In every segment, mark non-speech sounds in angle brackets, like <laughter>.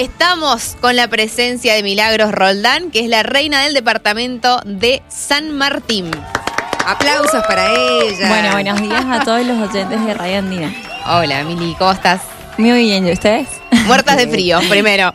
estamos con la presencia de Milagros Roldán, que es la reina del departamento de San Martín. Aplausos para ella. Bueno, buenos días a todos los oyentes de Radio Andina. Hola, Mili, ¿cómo estás? Muy bien, ¿y ustedes? Muertas de frío, primero.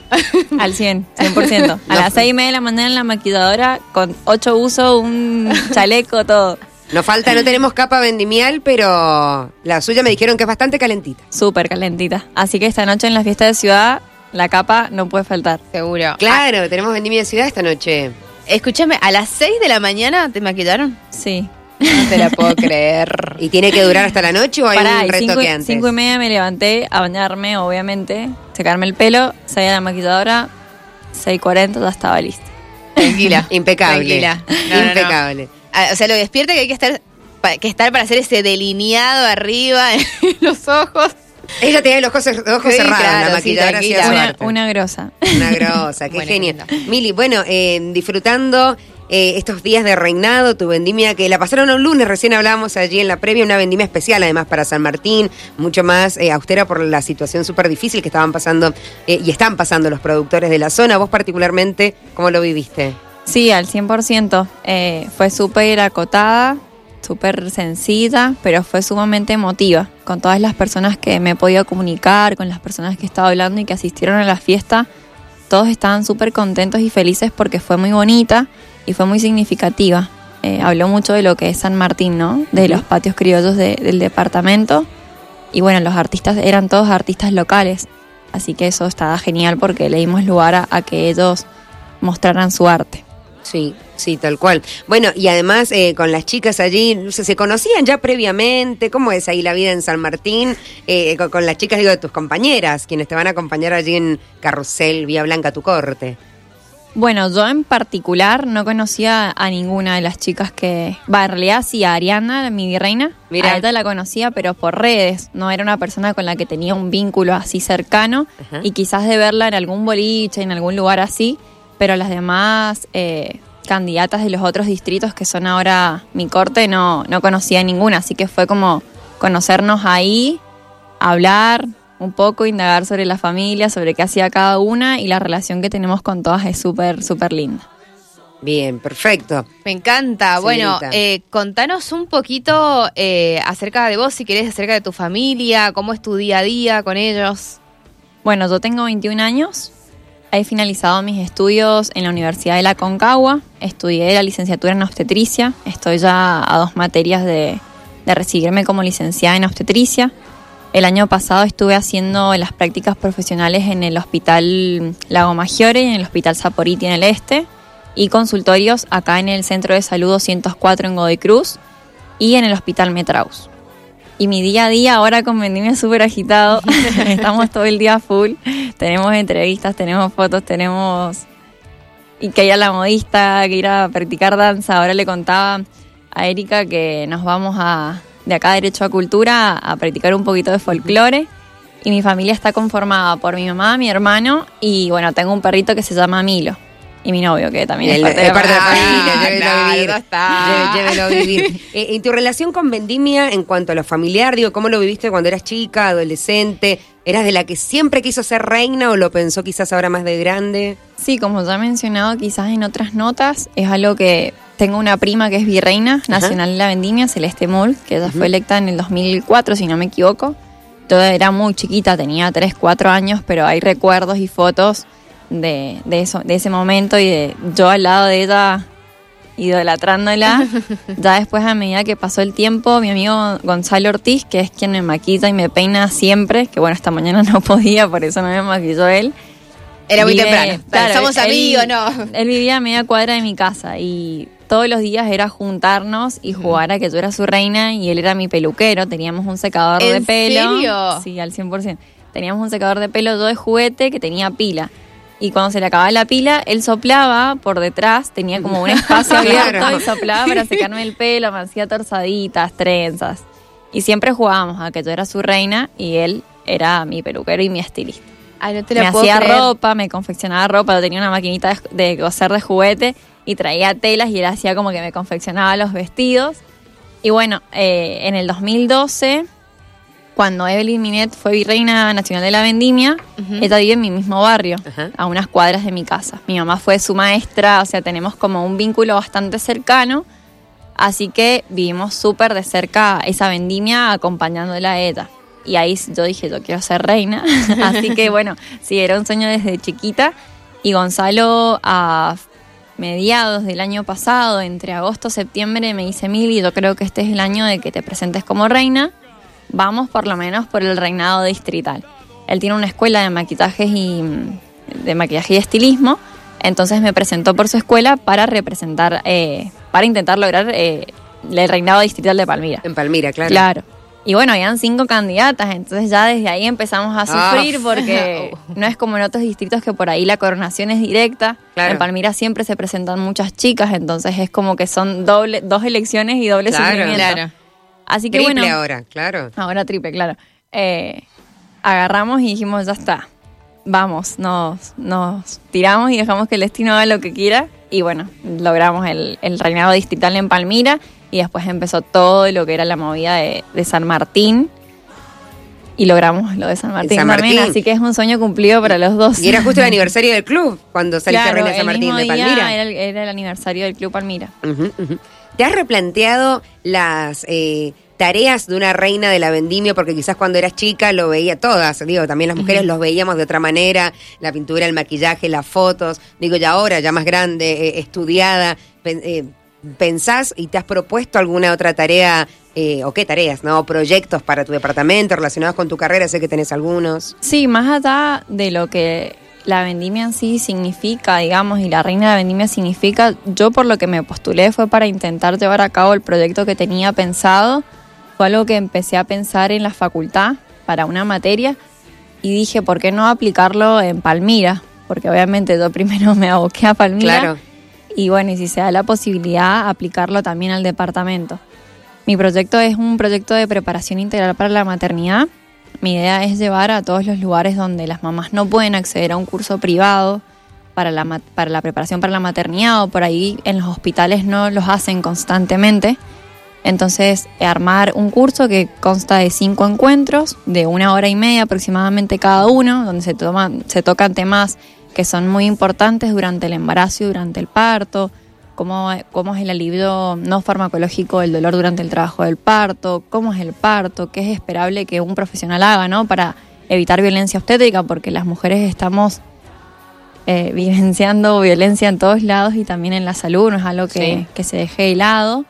Al 100, 100%. <laughs> A las seis y media de la mañana en la maquilladora, con ocho usos, un chaleco, todo. Nos falta, no tenemos capa vendimial, pero la suya me dijeron que es bastante calentita. Súper calentita. Así que esta noche en la fiesta de ciudad, la capa no puede faltar. Seguro. Claro, tenemos vendimia de ciudad esta noche. Escúchame, ¿a las 6 de la mañana te maquillaron? Sí. No te la puedo <laughs> creer. ¿Y tiene que durar hasta la noche o hay Pará, un y cinco, retoque antes? cinco y media me levanté a bañarme, obviamente, secarme el pelo, salí a la maquilladora, 6.40 ya estaba lista. Tranquila. <laughs> Impecable. Tranquila. No, no, no. Impecable. Ah, O sea, lo despierta que hay que estar, que estar para hacer ese delineado arriba <laughs> en los ojos. Ella tenía los ojos, los ojos Sí, cerrados, claro, la sí, maquilladora su Una, una grosa. Una grosa, qué <laughs> Bueno, genio. Mili, bueno, eh, disfrutando eh, estos días de reinado, tu vendimia que la pasaron un lunes, recién hablábamos allí en la previa, una vendimia especial además para San Martín, mucho más eh, austera por la situación súper difícil que estaban pasando eh, y están pasando los productores de la zona. Vos particularmente, ¿cómo lo viviste? Sí, al 100%. Eh, fue súper acotada, súper sencilla, pero fue sumamente emotiva. Con todas las personas que me he podido comunicar, con las personas que he estado hablando y que asistieron a la fiesta, todos estaban súper contentos y felices porque fue muy bonita y fue muy significativa. Eh, habló mucho de lo que es San Martín, ¿no? De los patios criollos de- del departamento. Y bueno, los artistas eran todos artistas locales. Así que eso estaba genial porque le dimos lugar a- a que ellos mostraran su arte. Sí, sí, tal cual. Bueno, y además eh, con las chicas allí, no sé, ¿se conocían ya previamente? ¿Cómo es ahí la vida en San Martín? Eh, con, con las chicas, digo, de tus compañeras, quienes te van a acompañar allí en Carrusel, Vía Blanca, tu corte. Bueno, yo en particular no conocía a ninguna de las chicas que... Va, en realidad sí, a Ariana, mi virreina. Mira. A ella la conocía, pero por redes. No era una persona con la que tenía un vínculo así cercano. Ajá. Y quizás de verla en algún boliche, en algún lugar así. Pero las demás eh, candidatas de los otros distritos que son ahora mi corte no, no conocía a ninguna. Así que fue como conocernos ahí, hablar un poco, indagar sobre la familia, sobre qué hacía cada una y la relación que tenemos con todas es súper, súper linda. Bien, perfecto. Me encanta. Bueno, eh, contanos un poquito eh, acerca de vos, si querés, acerca de tu familia, cómo es tu día a día con ellos. Bueno, yo tengo 21 años, he finalizado mis estudios en la Universidad de la Concagua, estudié la licenciatura en obstetricia, estoy ya a dos materias de, de recibirme como licenciada en obstetricia. El año pasado estuve haciendo las prácticas profesionales en el Hospital Lago Maggiore y en el Hospital Saporiti en el Este y consultorios acá en el Centro de Salud 204 en Godoy Cruz y en el Hospital Metraus. Y mi día a día ahora con Vendimia es súper agitado. <laughs> Estamos todo el día full. Tenemos entrevistas, tenemos fotos, tenemos... Y que ir a la modista, que ir a practicar danza. Ahora le contaba a Erika que nos vamos a, de acá derecho a cultura a practicar un poquito de folclore. Y mi familia está conformada por mi mamá, mi hermano y bueno, tengo un perrito que se llama Milo. Y mi novio, que también es El- de es parte de la familia. Ah, <laughs> llévelo a vivir. Llévelo a vivir. Eh, en tu relación con Vendimia, en cuanto a lo familiar, digo, ¿cómo lo viviste cuando eras chica, adolescente? ¿Eras de la que siempre quiso ser reina o lo pensó quizás ahora más de grande? Sí, como ya he mencionado quizás en otras notas, es algo que tengo una prima que es virreina nacional de la vendimia, Celeste Mull, que ella fue electa en el 2004, si no me equivoco. Yo era muy chiquita, tenía 3, 4 años, pero hay recuerdos y fotos de, de, eso, de ese momento y de yo al lado de ella idolatrándola. <laughs> ya después, a medida que pasó el tiempo, mi amigo Gonzalo Ortiz, que es quien me maquilla y me peina siempre, que bueno, esta mañana no podía, por eso no me maquilló él. Era muy Vive- temprano. claro, Somos él- amigos, ¿no? Él vivía a media cuadra de mi casa y todos los días era juntarnos y jugar a que yo era su reina y él era mi peluquero. Teníamos un secador de ¿En pelo. serio? Sí, al 100%. Teníamos un secador de pelo yo de juguete que tenía pila. Y cuando se le acababa la pila, él soplaba por detrás, tenía como un espacio <laughs> abierto y soplaba para secarme el pelo, me hacía torzaditas, trenzas. Y siempre jugábamos a que yo era su reina y él era mi peluquero y mi estilista Ay, no te me hacía creer. ropa, me confeccionaba ropa, yo tenía una maquinita de, de coser de juguete y traía telas y él hacía como que me confeccionaba los vestidos. Y bueno, eh, en el 2012 cuando Evelyn Minet fue virreina nacional de la vendimia, Ujú. ella vive en mi mismo barrio, a unas cuadras de mi casa. Mi mamá fue su maestra, o sea, tenemos como un vínculo bastante cercano, así que vivimos súper de cerca esa vendimia acompañándola a ella. Y ahí yo dije, yo quiero ser reina, <laughs> así que bueno, sí, era un sueño desde chiquita. Y Gonzalo a mediados del año pasado, entre agosto y septiembre, me dice, Mili, yo creo que este es el año de que te presentes como reina. Vamos por lo menos por el reinado distrital. Él tiene una escuela de maquillajes y de maquillaje y estilismo, entonces me presentó por su escuela para representar, eh, para intentar lograr eh, el reinado distrital de Palmira. En Palmira, claro. Claro. Y bueno, habían cinco candidatas, entonces ya desde ahí empezamos a Ah. sufrir porque <laughs> no es como en otros distritos que por ahí la coronación es directa. Claro. En Palmira siempre se presentan muchas chicas, entonces es como que son doble, dos elecciones y doble Claro. sufrimiento. Claro. Así que Triple bueno, ahora, claro. ahora triple, claro. Eh, agarramos y dijimos, ya está, vamos, nos, nos tiramos y dejamos que el destino haga lo que quiera. Y bueno, logramos el, el reinado distrital en Palmira y después empezó todo lo que era la movida de, de San Martín. Y logramos lo de San Martín San también, Martín. así que es un sueño cumplido para los dos. Y era justo el aniversario del club cuando saliste Claro, reina de San el Martín mismo de día Palmira. Era el, era el aniversario del Club Palmira. ¿Te has replanteado las eh, tareas de una reina de la vendimia? Porque quizás cuando eras chica lo veía todas, digo, también las mujeres los veíamos de otra manera, la pintura, el maquillaje, las fotos, digo, ya ahora, ya más grande, eh, estudiada, pen- eh, ¿pensás y te has propuesto alguna otra tarea, eh, o qué tareas, no? Proyectos para tu departamento relacionados con tu carrera, sé que tenés algunos. Sí, más allá de lo que la vendimia en sí significa, digamos, y la reina de la vendimia significa, yo por lo que me postulé fue para intentar llevar a cabo el proyecto que tenía pensado. Fue algo que empecé a pensar en la facultad para una materia y dije, ¿por qué no aplicarlo en Palmira? Porque obviamente yo primero me aboqué a Palmira. Claro. Y bueno, y si se da la posibilidad, aplicarlo también al departamento. Mi proyecto es un proyecto de preparación integral para la maternidad. Mi idea es llevar a todos los lugares donde las mamás no pueden acceder a un curso privado para la, para la preparación para la maternidad o por ahí en los hospitales no los hacen constantemente. Entonces, armar un curso que consta de cinco encuentros, de una hora y media aproximadamente cada uno, donde se, toman, se tocan temas que son muy importantes durante el embarazo y durante el parto, cómo, cómo es el alivio no farmacológico del dolor durante el trabajo del parto, cómo es el parto, qué es esperable que un profesional haga, ¿no? Para evitar violencia obstétrica, porque las mujeres estamos eh, <laughs> vivenciando violencia en todos lados y también en la salud, no es algo que, Sí. que se deje de lado.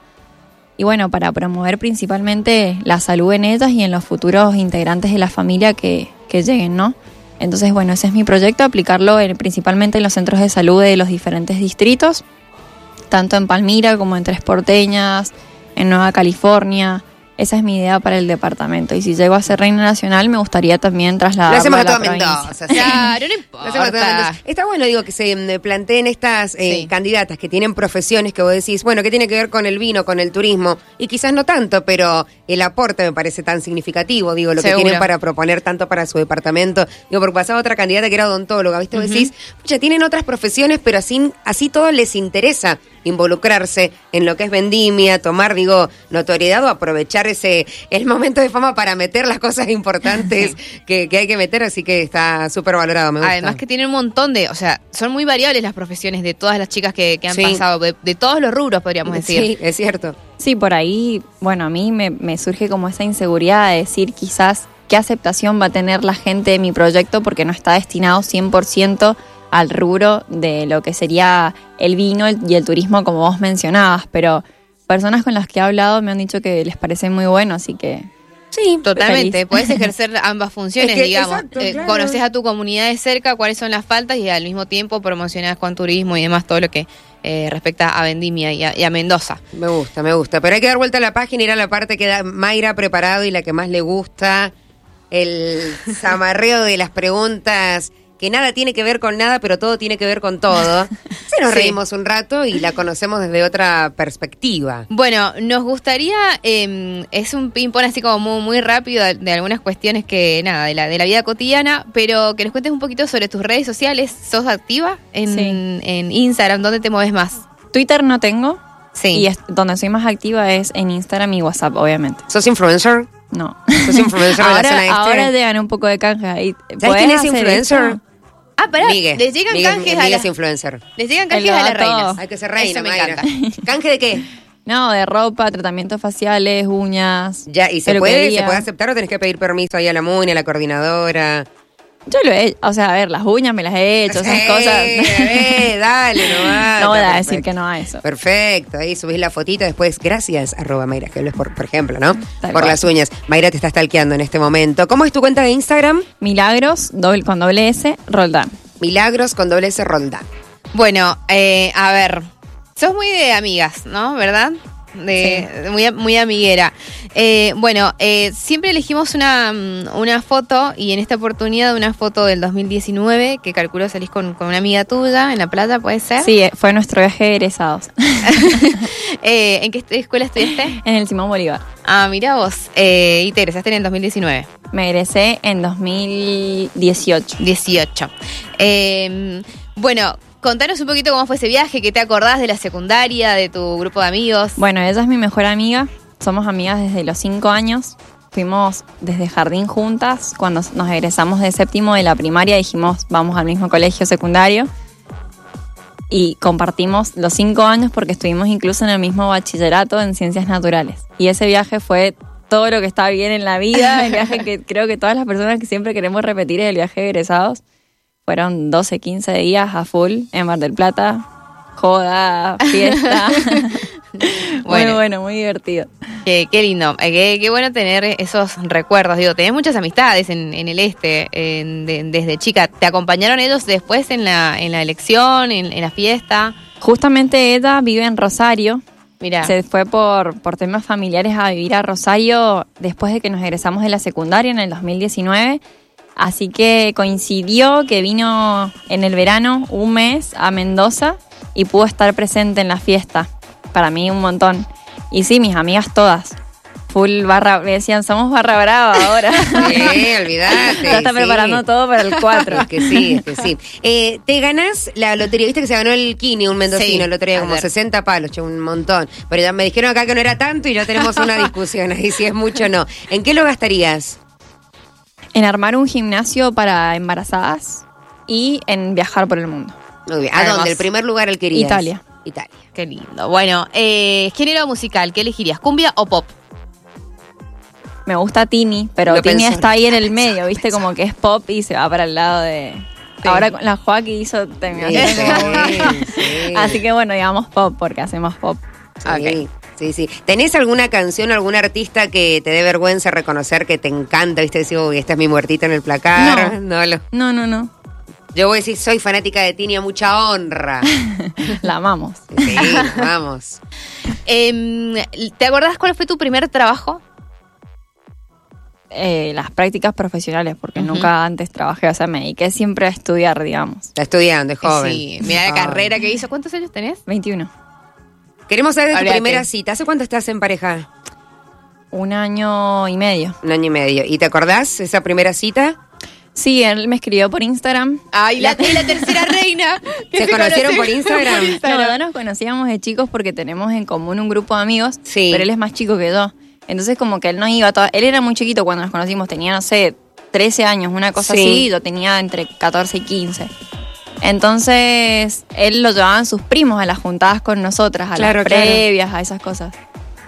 Y bueno, para promover principalmente la salud en ellas y en los futuros integrantes de la familia que, que lleguen, ¿no? Entonces, bueno, ese es mi proyecto, aplicarlo en- principalmente en los centros de salud de los diferentes distritos, tanto en Palmira como en Tres Porteñas, en Nueva California. Esa es mi idea para el departamento. Y si llego a ser reina nacional, me gustaría también trasladarlo Lo hacemos a la toda provincia. Mendoza. sí. Claro, no Lo hacemos a toda importa. Mendoza. Está bueno, digo, que se mm, planteen estas eh, Sí. candidatas que tienen profesiones que vos decís, bueno, que tiene que ver con el vino, con el turismo, y quizás no tanto, pero el aporte me parece tan significativo, digo, lo que tienen para proponer tanto para su departamento. Digo, porque pasaba otra candidata que era odontóloga, ¿viste? Vos decís, pucha, tienen otras profesiones, pero así, así todo les interesa involucrarse en lo que es vendimia, tomar, digo, notoriedad o aprovechar ese el momento de fama para meter las cosas importantes <laughs> que, que hay que meter, así que está súper valorado, me gusta. Además que tienen un montón de, o sea, son muy variables las profesiones de todas las chicas que, que han Sí. pasado, de, de todos los rubros podríamos decir. Sí, es cierto. Sí, por ahí, bueno, a mí me, me surge como esa inseguridad de decir quizás qué aceptación va a tener la gente de mi proyecto porque no está destinado 100% al rubro de lo que sería el vino y el turismo como vos mencionabas, pero personas con las que he hablado me han dicho que les parece muy bueno, así que Sí, Totalmente, <laughs> puedes ejercer ambas funciones, Es que, digamos. exacto, Eh, claro. Conoces a tu comunidad de cerca, cuáles son las faltas y al mismo tiempo promocionas con turismo y demás todo lo que eh, respecta a Vendimia y a, y a Mendoza. Me gusta, me gusta. Pero hay que dar vuelta a la página, ir a la parte que da Mayra ha preparado y la que más le gusta. El <laughs> zamarreo de las preguntas, que nada tiene que ver con nada, pero todo tiene que ver con todo. <laughs> Se nos Sí. reímos un rato y la conocemos desde otra perspectiva. Bueno, nos gustaría, eh, es un ping-pong así como muy, muy rápido de, de algunas cuestiones que, nada, de la, de la vida cotidiana, pero que nos cuentes un poquito sobre tus redes sociales. ¿Sos activa en, Sí. en Instagram? ¿Dónde te mueves más? Twitter no tengo Sí. y es- donde soy más activa es en Instagram y WhatsApp, obviamente. ¿Sos influencer? No. ¿Sos influencer <laughs> de la ahora, zona este? ahora llegan un poco de canje ahí. ¿Sabes ¿Podés quién es influencer? esto? Ah, pará, Migue. les llegan Migue- canjes a las, es influencer. les llegan canjes a las reinas. Hay que ser reina, Eso me Mayra. encanta. <laughs> ¿Canje de qué? No, de ropa, tratamientos faciales, uñas. Ya, ¿y se puede, se puede aceptar o tenés que pedir permiso ahí a la MUNI, a la coordinadora? Yo lo he hecho. O sea, a ver, las uñas me las he hecho, esas cosas. eh, dale, nomás. no <laughs> voy a decir perfecto. que no a eso. Perfecto, ahí subís la fotito después, gracias, arroba Mayra Gebles, por, por ejemplo, ¿no? Tal por cual. las uñas. Mayra te está stalkeando en este momento. ¿Cómo es tu cuenta de Instagram? Milagros, doble, con doble S, Roldán. Milagros con doble S Roldán. Bueno, eh, a ver, sos muy de amigas, ¿no? ¿Verdad? De, muy, muy amiguera. Eh, bueno, eh, siempre elegimos una, mm, una foto y en esta oportunidad una foto del 2019 que calculo salís con, con una amiga tuya en la playa, ¿puede ser? Sí, eh, fue nuestro viaje de egresados <laughs> <laughs> Eh, ¿En qué escuela estudiaste? en el Simón Bolívar. Ah, mira vos. Y te egresaste en el 2019. Me egresé en 2018. 18. Eh, bueno, contanos un poquito cómo fue ese viaje, qué te acordás de la secundaria, de tu grupo de amigos. Bueno, ella es mi mejor amiga. Somos amigas desde los cinco años. Fuimos desde jardín juntas. Cuando nos egresamos de séptimo de la primaria dijimos vamos al mismo colegio secundario. Y compartimos los cinco años porque estuvimos incluso en el mismo bachillerato en ciencias naturales. Y ese viaje fue todo lo que está bien en la vida. El viaje que <laughs> creo que todas las personas que siempre queremos repetir es el viaje de egresados. Fueron 12, 15 días a full en Mar del Plata. Joda, fiesta. <laughs> Muy Bueno. bueno, muy divertido. Qué, qué lindo, Eh, qué, qué bueno tener esos recuerdos. Digo, tenés muchas amistades en, en el este en- de- desde chica. ¿Te acompañaron ellos después en la, en la elección, en, en la fiesta? Justamente ella vive en Rosario. Mira, Se fue por, por temas familiares a vivir a Rosario después de que nos egresamos de la secundaria en el 2019. Así que coincidió que vino en el verano un mes a Mendoza y pudo estar presente en la fiesta. Para mí un montón. Y sí, mis amigas todas. Full barra, me decían, somos barra brava ahora. <laughs> Sí, olvidate. <laughs> ya está sí. preparando todo para el 4. Es que sí, es que sí. <laughs> Eh, te ganás la lotería, viste que se ganó el Kini, un mendocino, Sí, el otro día, como ayer. 60 palos, che, un montón. Pero ya me dijeron acá que no era tanto y ya tenemos una discusión ahí si es mucho o no. ¿En qué lo gastarías? En armar un gimnasio para embarazadas y en viajar por el mundo. Muy bien. ¿A dónde? ¿El primer lugar el querías? Italia. Italia. qué lindo. Bueno, eh, género musical, ¿qué elegirías? ¿Cumbia o pop? Me gusta Tini, pero Lo Tini pensó, está ahí en el pensó, medio, ¿viste? pensó. Como que es pop y se va para el lado de... Sí. Ahora con la Joaquín hizo terminó Sí, sí. <laughs> Así que bueno, digamos pop porque hacemos pop. Sí, Ok. Sí, sí. ¿Tenés alguna canción, algún artista que te dé vergüenza reconocer que te encanta? ¿Viste? Decir, uy, esta es mi muertita en el placar. No. lo- No, no, no. Yo voy a decir, soy fanática de Tini a mucha honra. <laughs> La amamos. Sí, vamos. <laughs> Em, ¿Te acordás cuál fue tu primer trabajo? Eh, las prácticas profesionales, porque nunca antes trabajé, o sea, me dediqué siempre a estudiar, digamos. Está estudiando, es joven. Sí, mira la Joven. carrera que hizo. ¿Cuántos años tenés? 21. Queremos saber de tu primera cita. ¿Hace cuánto estás en pareja? Un año y medio. Un año y medio. ¿Y te acordás esa primera cita? Sí, él me escribió por Instagram. Ay, la, tercera <laughs> reina. ¿Se conocieron por conoce- Instagram? No, no nos conocíamos de chicos porque tenemos en común un grupo de amigos, Sí. pero él es más chico que yo. Entonces como que él no iba, toda- él era muy chiquito cuando nos conocimos, tenía, no sé, 13 años, una cosa Sí. así, y yo tenía entre 14 y 15. Entonces, él lo llevaban sus primos a las juntadas con nosotras, a Claro, las claro. previas, a esas cosas.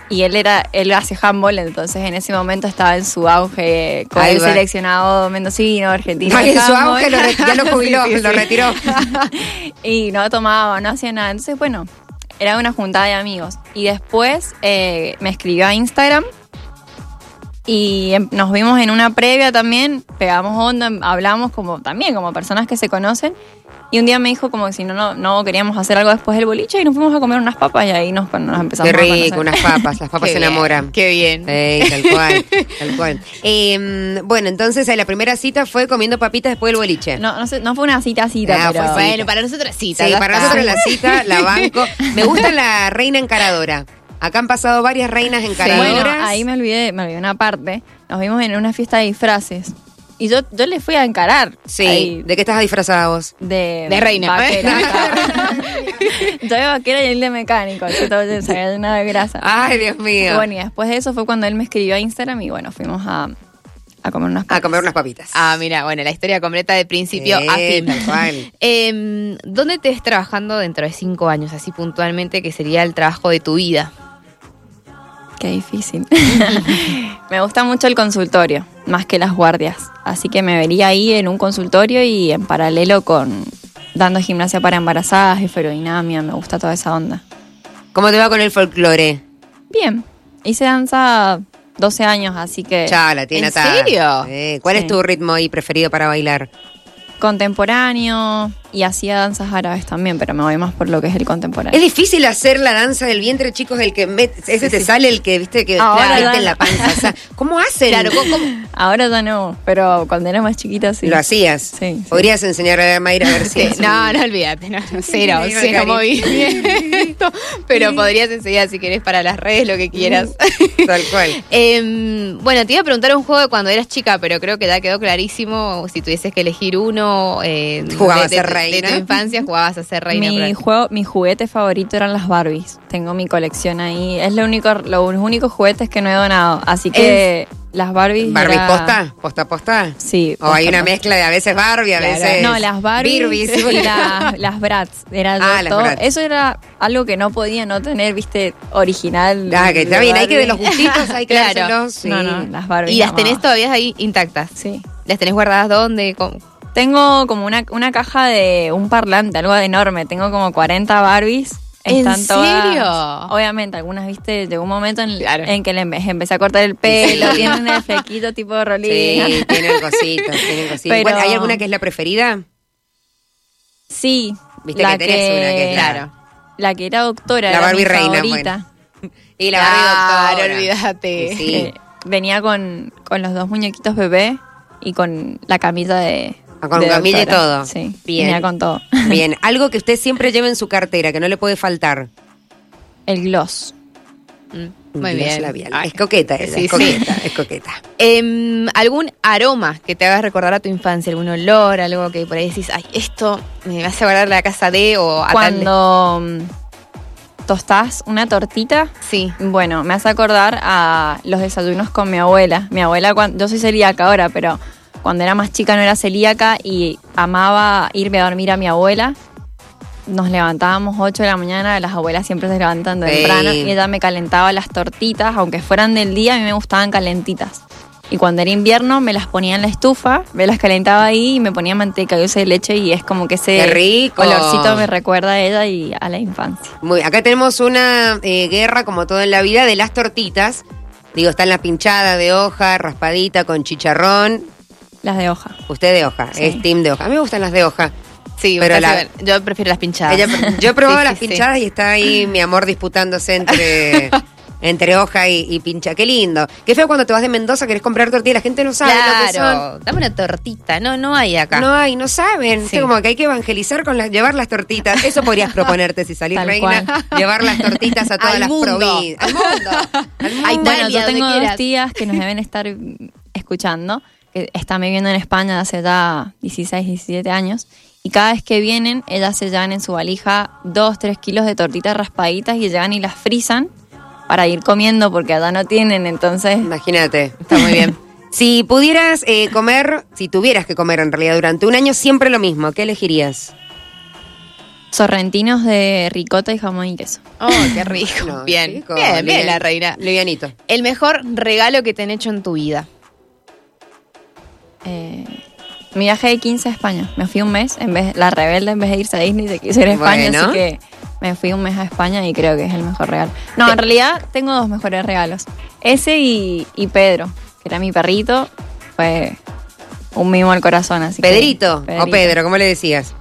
Y él era, él hace handball, entonces en ese momento estaba en su auge con el seleccionado mendocino, argentino. En su auge lo re- ya lo <laughs> jubiló, Sí, sí, lo retiró. <laughs> y no tomaba, no hacía nada. Entonces, bueno, era una juntada de amigos. Y después eh, me escribió a Instagram y em- nos vimos en una previa también, pegamos onda, hablamos como también como personas que se conocen. Y un día me dijo como que si no, no, no queríamos hacer algo después del boliche y nos fuimos a comer unas papas y ahí nos, nos empezamos Qué a rico, unas papas. Las papas <laughs> se enamoran. Qué bien. Tal cual, <laughs> tal cual. Eh, bueno, entonces eh, la primera cita fue comiendo papitas después del boliche. No, no, sé, no fue una cita cita, Ah, pero... fue cita. Bueno, para nosotros. Sí, para nosotros la cita, la <laughs> banco. Me gusta la reina encaradora. Acá han pasado varias reinas encaradoras. Bueno, ahí me olvidé, me olvidé una parte. Nos vimos en una fiesta de disfraces. Y yo, yo le fui a encarar. Sí, ahí, ¿de qué estás disfrazada vos? de, De reina. vaquera. <laughs> yo de vaquera y él de mecánico. Yo todo una de grasa. Ay, Dios mío. Bueno, y después de eso fue cuando él me escribió a Instagram y bueno, fuimos a, a comer unas papitas. A comer unas papitas. Ah, mira, bueno, la historia completa de principio a Eh, fin. tal cual. Em, ¿Dónde te ves trabajando dentro de cinco años, así puntualmente, que sería el trabajo de tu vida? Qué difícil. <laughs> me gusta mucho el consultorio, más que las guardias. Así que me vería ahí en un consultorio y en paralelo con dando gimnasia para embarazadas y ferodinamia. Me gusta toda esa onda. ¿Cómo te va con el folclore? Bien, hice danza 12 años, así que Ya, la tiene ¿En atada. serio? Eh, ¿Cuál Sí. es tu ritmo ahí preferido para bailar? contemporáneo y hacía danzas árabes también, pero me voy más por lo que es el Es contemporáneo. difícil hacer la danza del vientre, chicos, el que met- ese te sale el que, viste, que Ahora ya en la panza. O sea, ¿Cómo hacen? Claro. Ahora ya no, pero cuando era más chiquita sí. Lo hacías. Sí. Podrías enseñarle a Mayra a ver si <laughs> es no, no olvídate, no, no, cero, Sí, cero movimiento. Pero podrías enseñar si querés para las redes lo que quieras. Tal cual. <laughs> Em, bueno, te iba a preguntar un juego de cuando eras chica, pero creo que ya quedó clarísimo. Si tuvieses que elegir uno, eh, Jugabas de, a de- ser reina. de tu infancia, jugabas a ser reina. mi juego, mi juguete favorito eran las Barbies. Tengo mi colección ahí. Es lo único, los únicos juguetes que no he donado. Así que las Barbies. ¿Barbie era- posta? ¿Posta posta? Sí. O hay una posta. mezcla de a veces Barbie, a Claro. veces. No, las Barbies Birbies. y la- <laughs> las Bratz. Era Ah, las Bratz. Eso era algo que no podía no tener, viste, original. Ah, que está bien, hay que de los gustitos, hay <laughs> que Claro. dárselos, sí. No, no, las Barbies. ¿Y las tenés todavía ahí intactas? Sí. ¿Las tenés guardadas dónde? ¿Cómo? Tengo como una, una caja de un parlante, algo enorme. Tengo como 40 Barbies. ¿En Están todas- serio? obviamente, algunas, viste, llegó un momento en, Claro. en que le empe- empecé a cortar el pelo, <laughs> tienen el flequito tipo de rolina. Sí, tienen cositas, tienen cositas. Pero- ¿Hay alguna que es la preferida? Sí. Viste que tenés una que es la- Claro. La que era doctora, La era Barbie mi reina, favorita. <laughs> Y la Claro, Barbie doctora. olvídate. Sí, sí. Eh, venía con, con los dos muñequitos bebé y con la camisa de. Ah, con de camilla y todo. Sí, Bien. venía con todo. <laughs> Bien, algo que usted siempre lleve en su cartera, que no le puede faltar. El gloss. Mm, Muy gloss bien. labial. Ay. Es coqueta ella, Sí, es sí. coqueta, <laughs> es coqueta. Em, ¿Algún aroma que te haga recordar a tu infancia? ¿Algún olor? Algo que por ahí decís, ay, esto me hace acordar la casa de o a tal de-". Cuando mm, tostás una tortita, Sí. bueno, me hace acordar a los desayunos con mi abuela. Mi abuela, cuando, yo soy celíaca ahora, pero cuando era más chica no era celíaca y amaba irme a dormir a mi abuela. Nos levantábamos 8 de la mañana, las abuelas siempre se levantan temprano y ella me calentaba las tortitas, aunque fueran del día, a mí me gustaban calentitas. Y cuando era invierno me las ponía en la estufa, me las calentaba ahí y me ponía manteca y dulce de leche y es como que ese ¡Qué rico! olorcito me recuerda a ella y a la infancia. Muy, acá tenemos una eh, guerra, como todo en la vida, de las tortitas. Digo, está en la pinchada de hoja, raspadita con chicharrón. Las de hoja. Usted de hoja, Sí. es team de hoja. A mí me gustan las de hoja. Sí, Pero la- yo prefiero las pinchadas. Ella- yo <laughs> he probado Sí, las sí, sí. pinchadas y está ahí <laughs> mi amor disputándose entre, entre hoja y, y pincha. Qué lindo. Qué feo cuando te vas de Mendoza, querés comprar tortillas, la gente no sabe lo que son. Claro, dame una tortita. No, no hay acá. No hay, no saben. Sí. Viste, como que hay que evangelizar con las, llevar las tortitas. Eso podrías <laughs> proponerte si salís Tal reina. cual. Llevar las tortitas a todas Al las provincias. Al mundo. Al mundo. Ay, Bueno, yo tengo dos tías que nos deben estar escuchando, que están viviendo en España hace ya 16, 17 años. Y cada vez que vienen, ellas se llevan en su valija dos, tres kilos de tortitas raspaditas y llegan y las frisan para ir comiendo porque allá no tienen. Entonces, Imagínate. Está muy bien. <laughs> Si pudieras eh, comer, si tuvieras que comer en realidad durante un año siempre lo mismo, ¿qué elegirías? sorrentinos de ricota y jamón y queso. Oh, qué rico. <laughs> No, bien. rico, bien, bien la reina. Livianito. El mejor regalo que te han hecho en tu vida. Eh, mi viaje de 15 a España. Me fui un mes, en vez la rebelde en vez de irse a Disney se quiso ir a España, Bueno. así que me fui un mes a España y creo que es el mejor regalo. No, en realidad tengo dos mejores regalos. Ese y, y Pedro, que era mi perrito, fue un mimo al corazón, así que- ¿Pedrito o Pedro? ¿Cómo le decías?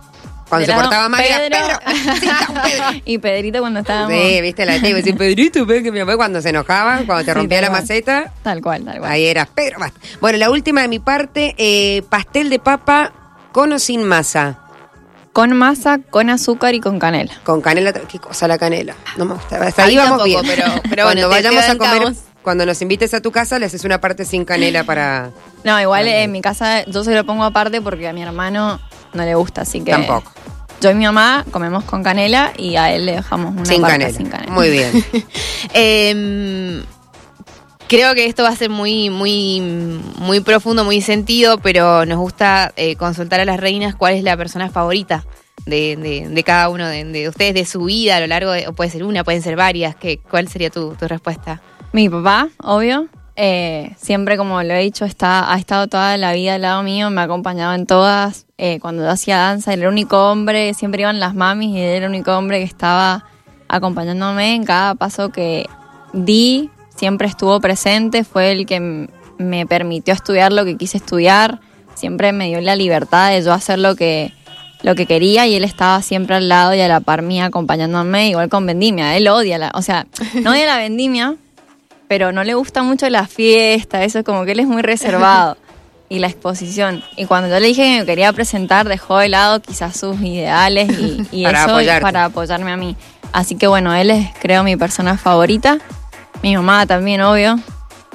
Cuando se portaba mal era Pedro. <laughs> Sí, <laughs> y Pedrito cuando estábamos... Sí, viste la tía iba a decir Pedrito, que mi mamá cuando se enojaba, cuando te Sí, rompía la cual. maceta, Tal cual, tal cual. ahí era Pedro. basta. Bueno, la última de mi parte, eh, pastel de papa con o sin masa. Con masa, con azúcar y con canela. Con canela, qué cosa la canela. No me gusta. Hasta ahí vamos tampoco, bien. pero- pero <laughs> cuando bueno, vayamos a comer, cuando nos invites a tu casa, le haces una parte sin canela para. No, igual en mi casa yo se lo pongo aparte porque a mi hermano no le gusta, así que... Tampoco. Yo y mi mamá comemos con canela y a él le dejamos una Sin parte canela. sin canela. Muy bien. <laughs> Eh, creo que esto va a ser muy, muy, muy profundo, muy sentido, pero nos gusta eh, consultar a las reinas cuál es la persona favorita de, de- de cada uno de, de ustedes, de su vida a lo largo de, o puede ser una, pueden ser varias. ¿Qué, ¿Cuál sería tu, tu respuesta? Mi papá, obvio. Eh, siempre, como lo he dicho, está, ha estado toda la vida al lado mío, me ha acompañado en todas. Eh, cuando yo hacía danza, era el único hombre, siempre iban las mamis y él era el único hombre que estaba acompañándome en cada paso que di. Siempre estuvo presente, fue el que me permitió estudiar lo que quise estudiar. Siempre me dio la libertad de yo hacer lo que, lo que quería y él estaba siempre al lado y a la par mía acompañándome, igual con vendimia. Él odia la, o sea, no odia la <laughs> vendimia, pero no le gusta mucho la fiesta, eso es como que él es muy reservado. <laughs> Y la exposición. Y cuando yo le dije que me quería presentar, dejó de lado quizás sus ideales y, y <laughs> Para eso apoyarte. para apoyarme a mí. Así que bueno, él es creo mi persona favorita. Mi mamá también, obvio.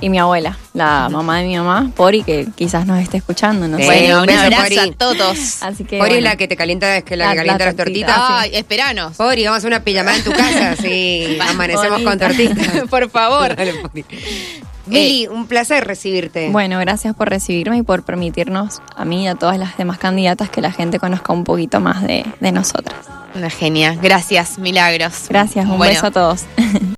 Y mi abuela, la mamá de mi mamá, Pori, que quizás nos esté escuchando, no Sí. sé. Bueno, un abrazo Pori. a todos. <laughs> Así que Pori bueno. la que te calienta, es que la, La- que calienta la las tortita. tortitas. Ay, esperanos. Pori, vamos a hacer una pijamada en tu casa, <laughs> sí. Amanecemos con Bonita. tortitas. <laughs> Por favor. Dale, Pori. Mili, un placer recibirte. Bueno, gracias por recibirme y por permitirnos a mí y a todas las demás candidatas que la gente conozca un poquito más de, de nosotras. Una genia. Gracias, milagros. Gracias, un Bueno, beso a todos.